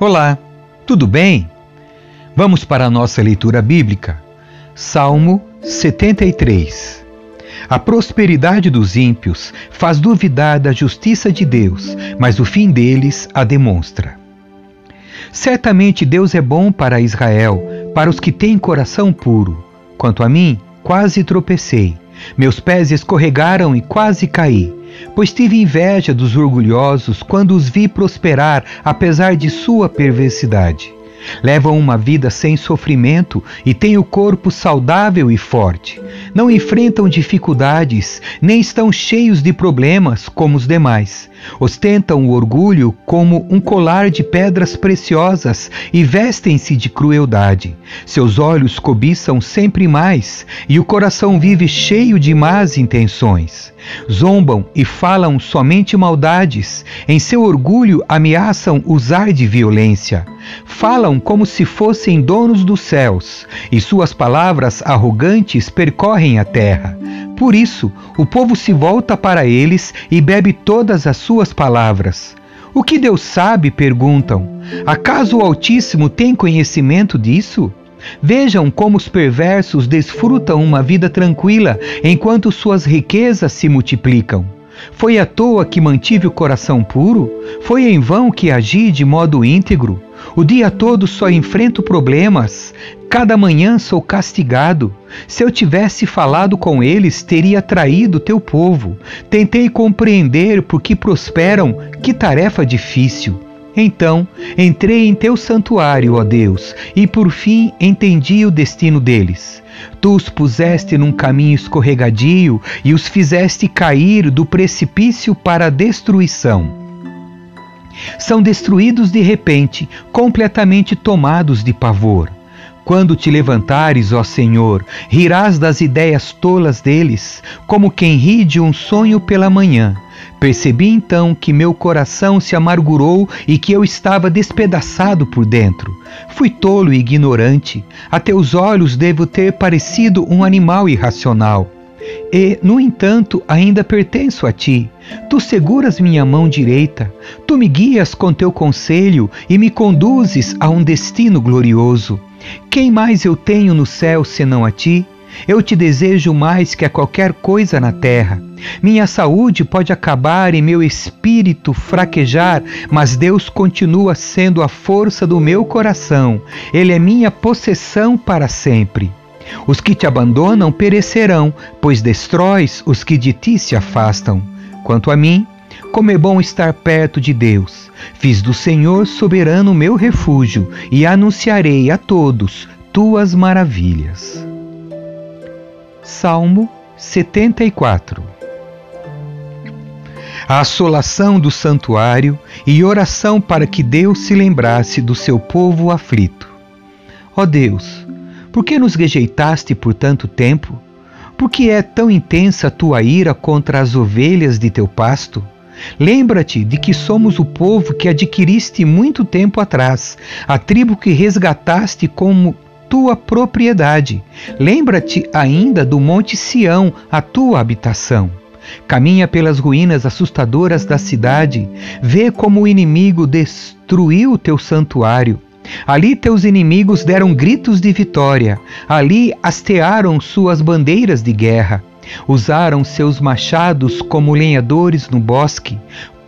Olá, tudo bem? Vamos para a nossa leitura bíblica. Salmo 73. A prosperidade dos ímpios faz duvidar da justiça de Deus, mas o fim deles a demonstra. Certamente Deus é bom para Israel, para os que têm coração puro. Quanto a mim, quase tropecei. Meus pés escorregaram e quase caí pois tive inveja dos orgulhosos quando os vi prosperar apesar de sua perversidade. Levam uma vida sem sofrimento e têm o corpo saudável e forte. Não enfrentam dificuldades, nem estão cheios de problemas como os demais. Ostentam o orgulho como um colar de pedras preciosas e vestem-se de crueldade. Seus olhos cobiçam sempre mais e o coração vive cheio de más intenções. Zombam e falam somente maldades. Em seu orgulho ameaçam usar de violência. Falam como se fossem donos dos céus, e suas palavras arrogantes percorrem a terra. Por isso, o povo se volta para eles e bebe todas as suas palavras. O que Deus sabe? perguntam. Acaso o Altíssimo tem conhecimento disso? Vejam como os perversos desfrutam uma vida tranquila enquanto suas riquezas se multiplicam. Foi à toa que mantive o coração puro? Foi em vão que agi de modo íntegro? O dia todo só enfrento problemas. Cada manhã sou castigado. Se eu tivesse falado com eles, teria traído teu povo. Tentei compreender por que prosperam, que tarefa difícil. Então entrei em teu santuário, ó Deus, e por fim entendi o destino deles. Tu os puseste num caminho escorregadio e os fizeste cair do precipício para a destruição. São destruídos de repente, completamente tomados de pavor. Quando te levantares, ó Senhor, rirás das ideias tolas deles, como quem ri de um sonho pela manhã. Percebi então que meu coração se amargurou e que eu estava despedaçado por dentro. Fui tolo e ignorante. A teus olhos devo ter parecido um animal irracional. E, no entanto, ainda pertenço a ti. Tu seguras minha mão direita, tu me guias com teu conselho e me conduzes a um destino glorioso. Quem mais eu tenho no céu senão a ti? Eu te desejo mais que a qualquer coisa na terra. Minha saúde pode acabar e meu espírito fraquejar, mas Deus continua sendo a força do meu coração. Ele é minha possessão para sempre. Os que te abandonam perecerão, pois destróis os que de ti se afastam. Quanto a mim, como é bom estar perto de Deus. Fiz do Senhor soberano meu refúgio e anunciarei a todos tuas maravilhas. Salmo 74 A assolação do santuário e oração para que Deus se lembrasse do seu povo aflito. Ó Deus, por que nos rejeitaste por tanto tempo? Por que é tão intensa a tua ira contra as ovelhas de teu pasto? Lembra-te de que somos o povo que adquiriste muito tempo atrás, a tribo que resgataste como tua propriedade. Lembra-te ainda do Monte Sião, a tua habitação. Caminha pelas ruínas assustadoras da cidade, vê como o inimigo destruiu teu santuário. Ali teus inimigos deram gritos de vitória, ali hastearam suas bandeiras de guerra. Usaram seus machados como lenhadores no bosque,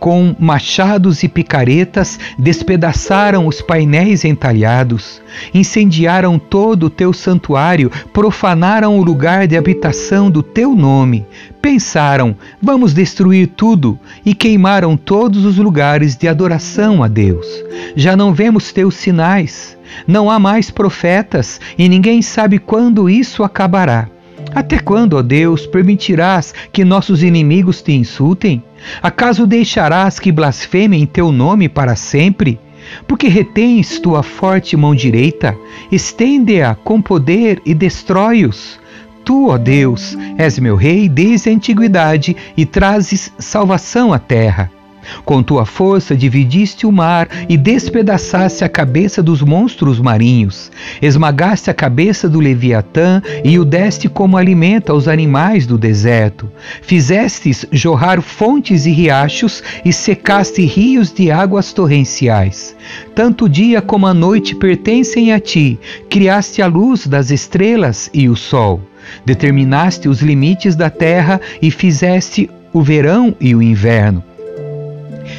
com machados e picaretas despedaçaram os painéis entalhados, incendiaram todo o teu santuário, profanaram o lugar de habitação do teu nome. Pensaram, vamos destruir tudo, e queimaram todos os lugares de adoração a Deus. Já não vemos teus sinais, não há mais profetas, e ninguém sabe quando isso acabará. Até quando, ó Deus, permitirás que nossos inimigos te insultem? Acaso deixarás que blasfemem teu nome para sempre? Porque retens tua forte mão direita, estende-a com poder e destrói-os. Tu, ó Deus, és meu rei desde a antiguidade e trazes salvação à terra. Com tua força dividiste o mar e despedaçaste a cabeça dos monstros marinhos. Esmagaste a cabeça do Leviatã e o deste como alimento aos animais do deserto. Fizestes jorrar fontes e riachos e secaste rios de águas torrenciais. Tanto o dia como a noite pertencem a ti. Criaste a luz das estrelas e o sol. Determinaste os limites da terra e fizeste o verão e o inverno.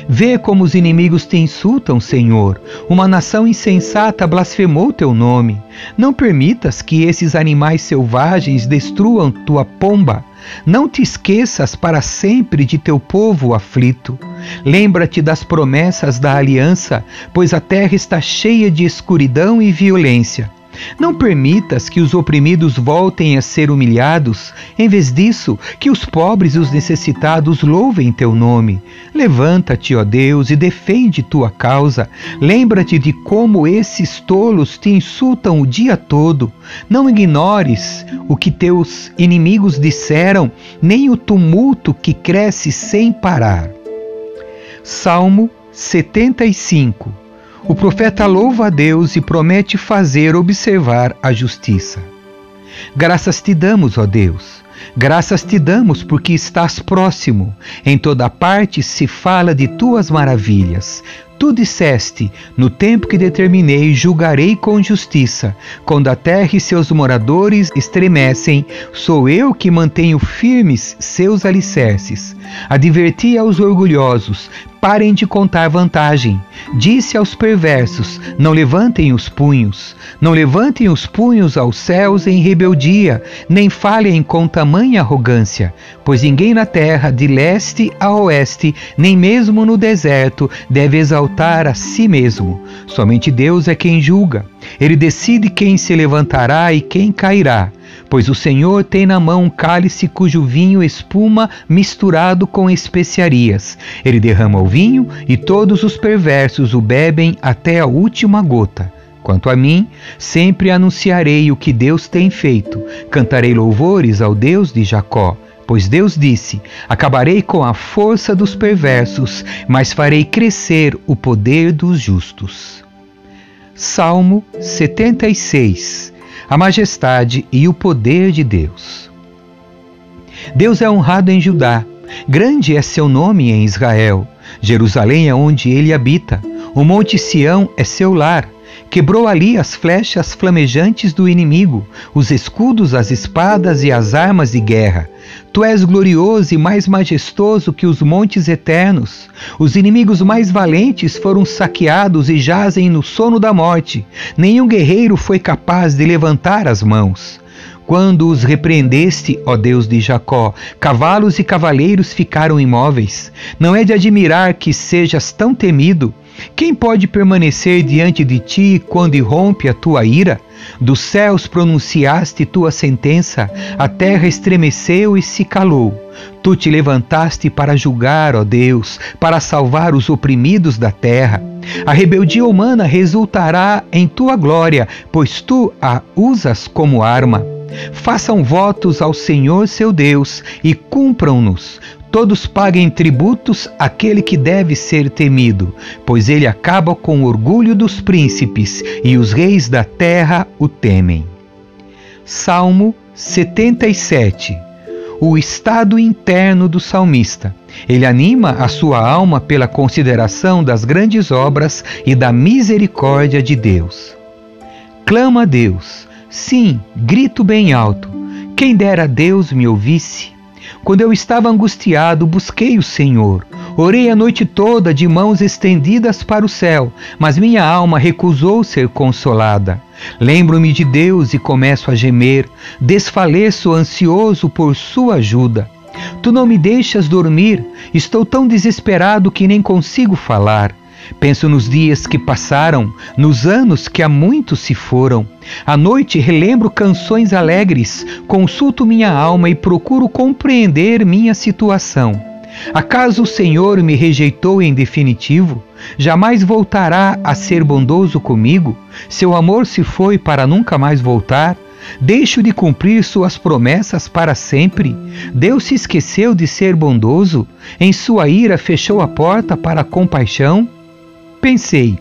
Vê como os inimigos te insultam, Senhor. Uma nação insensata blasfemou teu nome. Não permitas que esses animais selvagens destruam tua pomba. Não te esqueças para sempre de teu povo aflito. Lembra-te das promessas da aliança, pois a terra está cheia de escuridão e violência. Não permitas que os oprimidos voltem a ser humilhados. Em vez disso, que os pobres e os necessitados louvem teu nome. Levanta-te, ó Deus, e defende tua causa. Lembra-te de como esses tolos te insultam o dia todo. Não ignores o que teus inimigos disseram, nem o tumulto que cresce sem parar. Salmo 75 o profeta louva a Deus e promete fazer observar a justiça. Graças te damos, ó Deus. Graças te damos porque estás próximo. Em toda parte se fala de tuas maravilhas. Tu disseste: No tempo que determinei, julgarei com justiça. Quando a terra e seus moradores estremecem, sou eu que mantenho firmes seus alicerces. Adverti aos orgulhosos: parem de contar vantagem. Disse aos perversos: não levantem os punhos. Não levantem os punhos aos céus em rebeldia, nem falem com tamanha arrogância, pois ninguém na terra, de leste a oeste, nem mesmo no deserto, deve exaltar a si mesmo. Somente Deus é quem julga. Ele decide quem se levantará e quem cairá pois o Senhor tem na mão um cálice cujo vinho espuma misturado com especiarias. Ele derrama o vinho e todos os perversos o bebem até a última gota. Quanto a mim, sempre anunciarei o que Deus tem feito, cantarei louvores ao Deus de Jacó. Pois Deus disse: Acabarei com a força dos perversos, mas farei crescer o poder dos justos. Salmo 76 a majestade e o poder de Deus. Deus é honrado em Judá, grande é seu nome em Israel. Jerusalém é onde ele habita, o Monte Sião é seu lar. Quebrou ali as flechas flamejantes do inimigo, os escudos, as espadas e as armas de guerra. Tu és glorioso e mais majestoso que os montes eternos. Os inimigos mais valentes foram saqueados e jazem no sono da morte. Nenhum guerreiro foi capaz de levantar as mãos. Quando os repreendeste, ó Deus de Jacó, cavalos e cavaleiros ficaram imóveis. Não é de admirar que sejas tão temido. Quem pode permanecer diante de ti quando irrompe a tua ira? Dos céus pronunciaste tua sentença, a terra estremeceu e se calou. Tu te levantaste para julgar, ó Deus, para salvar os oprimidos da terra. A rebeldia humana resultará em tua glória, pois tu a usas como arma. Façam votos ao Senhor seu Deus e cumpram-nos. Todos paguem tributos àquele que deve ser temido, pois ele acaba com o orgulho dos príncipes e os reis da terra o temem. Salmo 77 O estado interno do salmista. Ele anima a sua alma pela consideração das grandes obras e da misericórdia de Deus. Clama a Deus Sim, grito bem alto. Quem dera Deus me ouvisse. Quando eu estava angustiado, busquei o Senhor. Orei a noite toda de mãos estendidas para o céu, mas minha alma recusou ser consolada. Lembro-me de Deus e começo a gemer, desfaleço ansioso por sua ajuda. Tu não me deixas dormir, estou tão desesperado que nem consigo falar. Penso nos dias que passaram, nos anos que há muito se foram. À noite relembro canções alegres, consulto minha alma e procuro compreender minha situação. Acaso o Senhor me rejeitou em definitivo? Jamais voltará a ser bondoso comigo? Seu amor se foi para nunca mais voltar? Deixo de cumprir suas promessas para sempre? Deus se esqueceu de ser bondoso? Em sua ira fechou a porta para a compaixão? Pensei.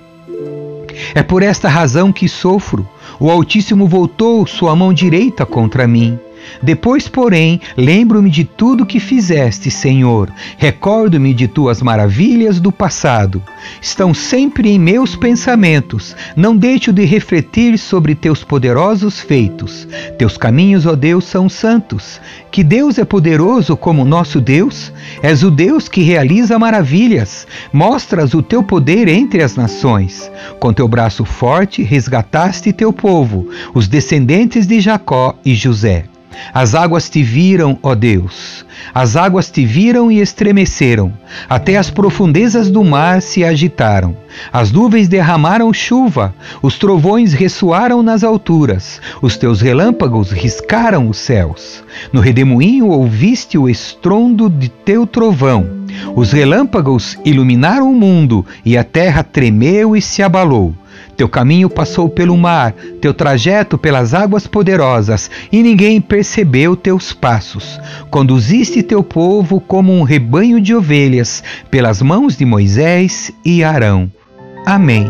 É por esta razão que sofro. O Altíssimo voltou sua mão direita contra mim. Depois, porém, lembro-me de tudo que fizeste, Senhor. Recordo-me de tuas maravilhas do passado. Estão sempre em meus pensamentos. Não deixo de refletir sobre teus poderosos feitos. Teus caminhos, ó Deus, são santos. Que Deus é poderoso como nosso Deus? És o Deus que realiza maravilhas. Mostras o teu poder entre as nações. Com teu braço forte resgataste teu povo, os descendentes de Jacó e José. As águas te viram, ó Deus. As águas te viram e estremeceram. Até as profundezas do mar se agitaram. As nuvens derramaram chuva. Os trovões ressoaram nas alturas. Os teus relâmpagos riscaram os céus. No redemoinho ouviste o estrondo de teu trovão. Os relâmpagos iluminaram o mundo e a terra tremeu e se abalou. Teu caminho passou pelo mar, teu trajeto pelas águas poderosas, e ninguém percebeu teus passos. Conduziste teu povo como um rebanho de ovelhas, pelas mãos de Moisés e Arão. Amém.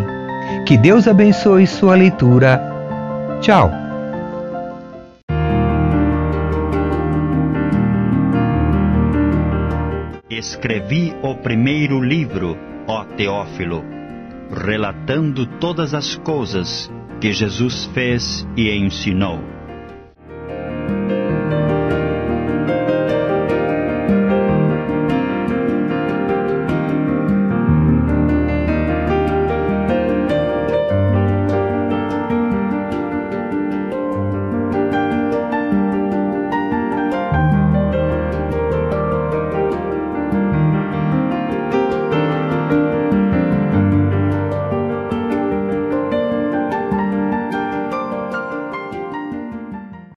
Que Deus abençoe sua leitura. Tchau. Escrevi o primeiro livro, ó Teófilo relatando todas as coisas que Jesus fez e ensinou